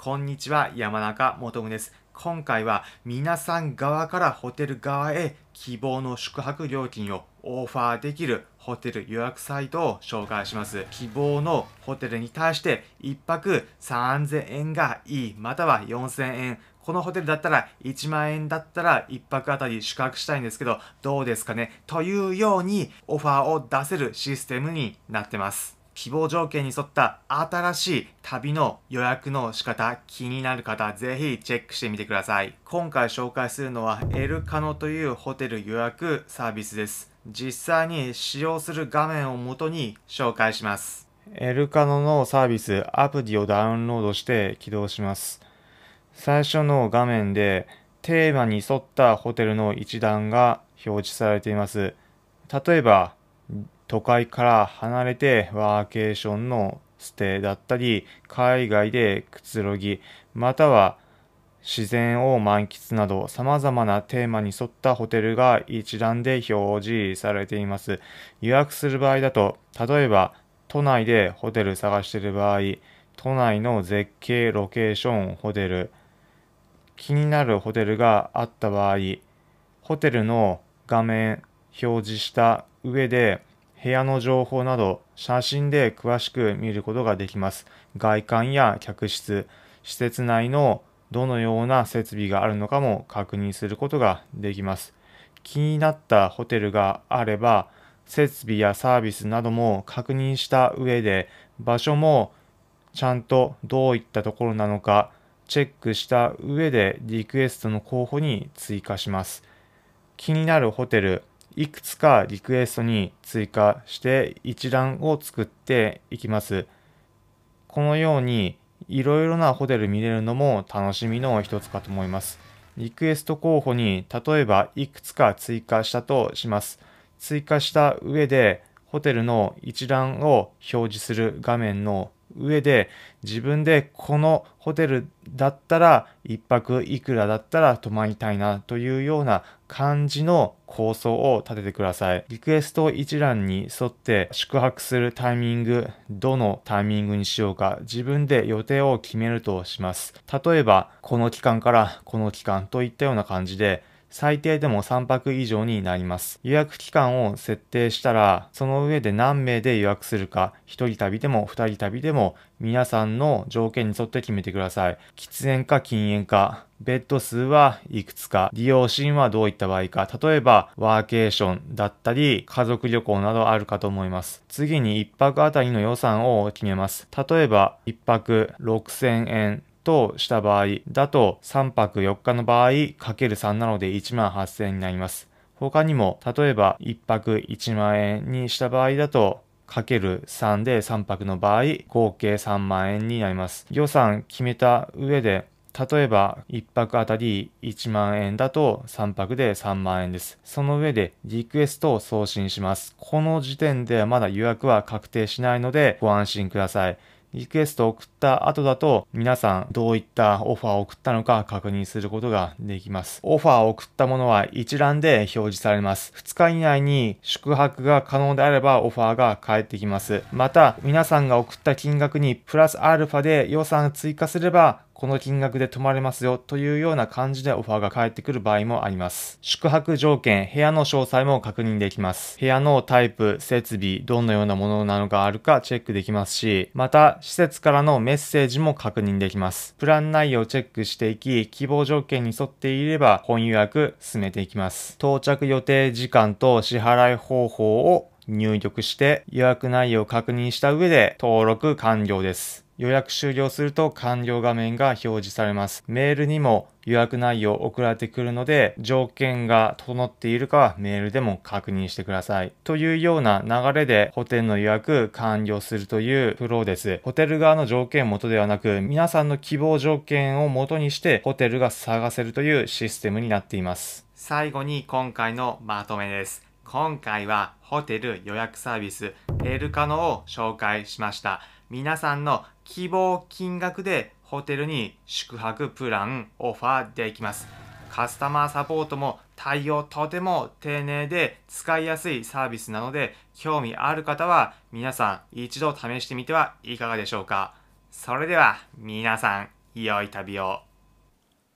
こんにちは、山中元夢です。今回は皆さん側からホテル側へ希望の宿泊料金をオファーできるホテル予約サイトを紹介します。希望のホテルに対して1泊3000円がいい、または4000円。このホテルだったら1万円だったら1泊あたり宿泊したいんですけど、どうですかね？というようにオファーを出せるシステムになってます。希望条件に沿った新しい旅の予約の仕方気になる方ぜひチェックしてみてください。今回紹介するのはエルカノというホテル予約サービスです。実際に使用する画面をもとに紹介します。エルカノのサービスアプリをダウンロードして起動します。最初の画面でテーマに沿ったホテルの一覧が表示されています。例えば都会から離れてワーケーションのステイだったり、海外でくつろぎ、または自然を満喫など様々なテーマに沿ったホテルが一覧で表示されています。予約する場合だと、例えば都内でホテル探している場合、都内の絶景ロケーションホテル、気になるホテルがあった場合、ホテルの画面表示した上で部屋の情報など写真で詳しく見ることができます。外観や客室、施設内のどのような設備があるのかも確認することができます。気になったホテルがあれば、設備やサービスなども確認した上で、場所もちゃんとどういったところなのかチェックした上でリクエストの候補に追加します。気になるホテル、いくつかリクエストに追加して一覧を作っていきます。このようにいろいろなホテル見れるのも楽しみの一つかと思います。リクエスト候補に例えばいくつか追加したとします。追加した上でホテルの一覧を表示する画面の上で自分でこのホテルだったら一泊いくらだったら泊まりたいなというような漢字の構想を立ててください。リクエスト一覧に沿って宿泊するタイミング、どのタイミングにしようか自分で予定を決めるとします。例えばこの期間からこの期間といったような感じで最低でも3泊以上になります。予約期間を設定したら、その上で何名で予約するか、1人旅でも2人旅でも、皆さんの条件に沿って決めてください。喫煙か禁煙か、ベッド数はいくつか、利用シーンはどういった場合か、例えばワーケーションだったり、家族旅行などあるかと思います。次に1泊あたりの予算を決めます。例えば1泊6000円。とした場合だと3泊4日の場合かける3なので1万8000円になります。他にも例えば1泊1万円にした場合だとかける3で3泊の場合合計3万円になります。予算決めた上で例えば1泊あたり1万円だと3泊で3万円です。その上でリクエストを送信します。この時点ではまだ予約は確定しないのでご安心ください。リクエストを送った後だと皆さんどういったオファーを送ったのか確認することができます。オファーを送ったものは一覧で表示されます。2日以内に宿泊が可能であればオファーが返ってきます。また皆さんが送った金額にプラスアルファで予算追加すればこの金額で泊まれますよというような感じでオファーが返ってくる場合もあります。宿泊条件、部屋の詳細も確認できます。部屋のタイプ、設備、どのようなものなのがあるかチェックできますし、また施設からのメッセージも確認できます。プラン内容をチェックしていき、希望条件に沿っていれば本予約進めていきます。到着予定時間と支払い方法を入力して予約内容を確認した上で登録完了です。予約終了すると完了画面が表示されます。メールにも予約内容送られてくるので、条件が整っているかはメールでも確認してください。というような流れでホテルの予約完了するというフローです。ホテル側の条件元ではなく、皆さんの希望条件を元にしてホテルが探せるというシステムになっています。最後に今回のまとめです。今回はホテル予約サービスエルカノを紹介しました。皆さんの希望金額でホテルに宿泊プランオファーできます。カスタマーサポートも対応とても丁寧で使いやすいサービスなので興味ある方は皆さん一度試してみてはいかがでしょうか。それでは皆さん良い旅を。